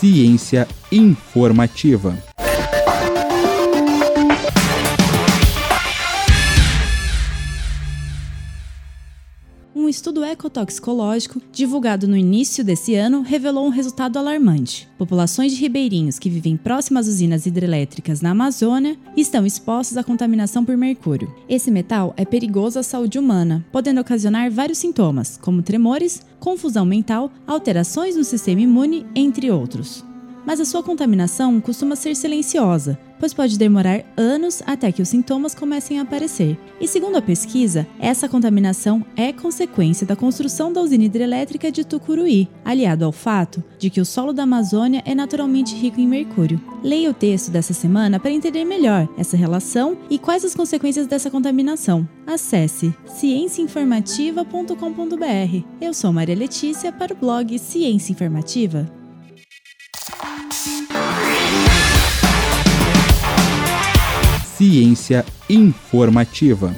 Ciência informativa. Um estudo ecotoxicológico, divulgado no início desse ano, revelou um resultado alarmante. Populações de ribeirinhos que vivem próximas às usinas hidrelétricas na Amazônia estão expostos à contaminação por mercúrio. Esse metal é perigoso à saúde humana, podendo ocasionar vários sintomas, como tremores, confusão mental, alterações no sistema imune, entre outros mas a sua contaminação costuma ser silenciosa, pois pode demorar anos até que os sintomas comecem a aparecer. E segundo a pesquisa, essa contaminação é consequência da construção da usina hidrelétrica de Tucuruí, aliado ao fato de que o solo da Amazônia é naturalmente rico em mercúrio. Leia o texto dessa semana para entender melhor essa relação e quais as consequências dessa contaminação. Acesse cienciainformativa.com.br. Eu sou Maria Letícia para o blog Ciência Informativa. Ciência informativa.